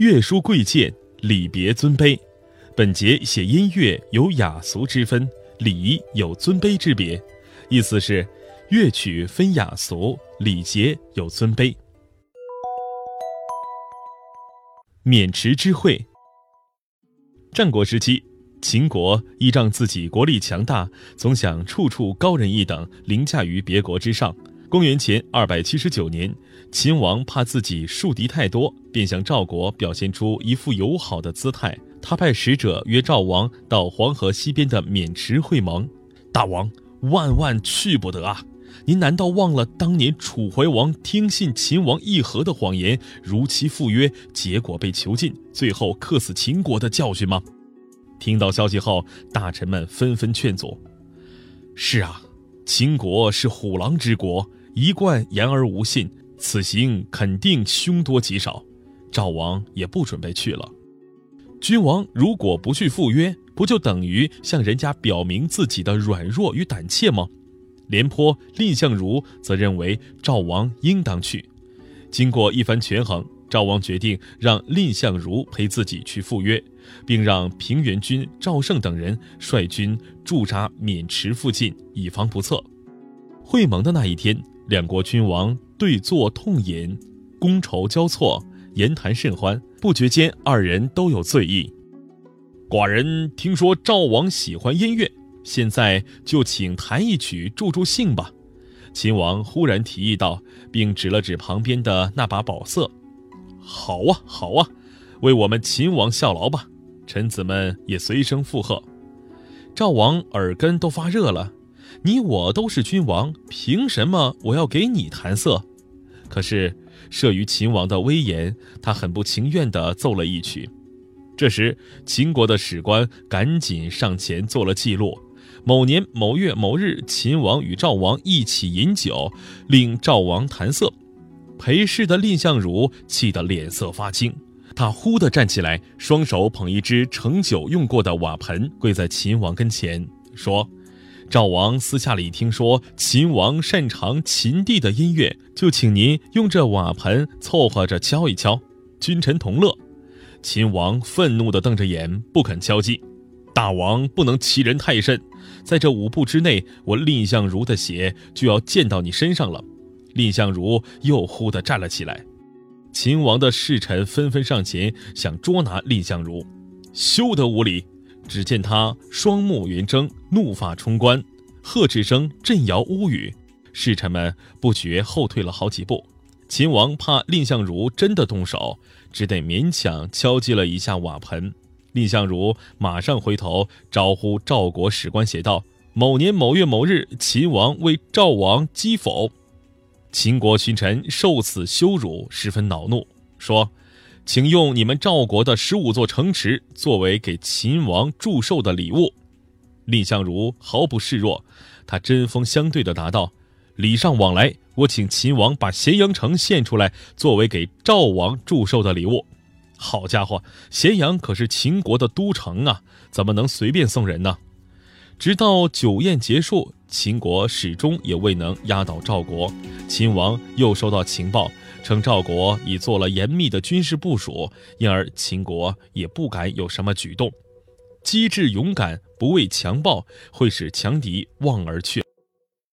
乐书贵贱，礼别尊卑。本节写音乐有雅俗之分，礼有尊卑之别。意思是，乐曲分雅俗，礼节有尊卑。渑池之会。战国时期，秦国依仗自己国力强大，总想处处高人一等，凌驾于别国之上。公元前二百七十九年，秦王怕自己树敌太多，便向赵国表现出一副友好的姿态。他派使者约赵王到黄河西边的渑池会盟。大王万万去不得啊！您难道忘了当年楚怀王听信秦王议和的谎言，如期赴约，结果被囚禁，最后克死秦国的教训吗？听到消息后，大臣们纷纷劝阻。是啊，秦国是虎狼之国，一贯言而无信，此行肯定凶多吉少。赵王也不准备去了。君王如果不去赴约，不就等于向人家表明自己的软弱与胆怯吗？廉颇、蔺相如则认为赵王应当去。经过一番权衡，赵王决定让蔺相如陪自己去赴约，并让平原君赵胜等人率军驻扎渑池附近，以防不测。会盟的那一天，两国君王对坐痛饮，觥筹交错，言谈甚欢。不觉间，二人都有醉意。寡人听说赵王喜欢音乐。现在就请弹一曲助助兴吧，秦王忽然提议道，并指了指旁边的那把宝瑟。好啊，好啊，为我们秦王效劳吧！臣子们也随声附和。赵王耳根都发热了，你我都是君王，凭什么我要给你弹瑟？可是慑于秦王的威严，他很不情愿地奏了一曲。这时，秦国的史官赶紧上前做了记录。某年某月某日，秦王与赵王一起饮酒，令赵王弹瑟。陪侍的蔺相如气得脸色发青，他忽地站起来，双手捧一只盛酒用过的瓦盆，跪在秦王跟前，说：“赵王私下里听说秦王擅长秦地的音乐，就请您用这瓦盆凑合着敲一敲，君臣同乐。”秦王愤怒地瞪着眼，不肯敲击。大王不能欺人太甚，在这五步之内，我蔺相如的血就要溅到你身上了。蔺相如又忽地站了起来，秦王的侍臣纷纷上前想捉拿蔺相如，休得无礼！只见他双目圆睁，怒发冲冠，喝斥声震摇屋宇，侍臣们不觉后退了好几步。秦王怕蔺相如真的动手，只得勉强敲击了一下瓦盆。蔺相如马上回头招呼赵国史官，写道：“某年某月某日，秦王为赵王击否。”秦国群臣受此羞辱，十分恼怒，说：“请用你们赵国的十五座城池作为给秦王祝寿的礼物。”蔺相如毫不示弱，他针锋相对地答道：“礼尚往来，我请秦王把咸阳城献出来，作为给赵王祝寿的礼物。”好家伙，咸阳可是秦国的都城啊，怎么能随便送人呢？直到酒宴结束，秦国始终也未能压倒赵国。秦王又收到情报，称赵国已做了严密的军事部署，因而秦国也不敢有什么举动。机智勇敢，不畏强暴，会使强敌望而却。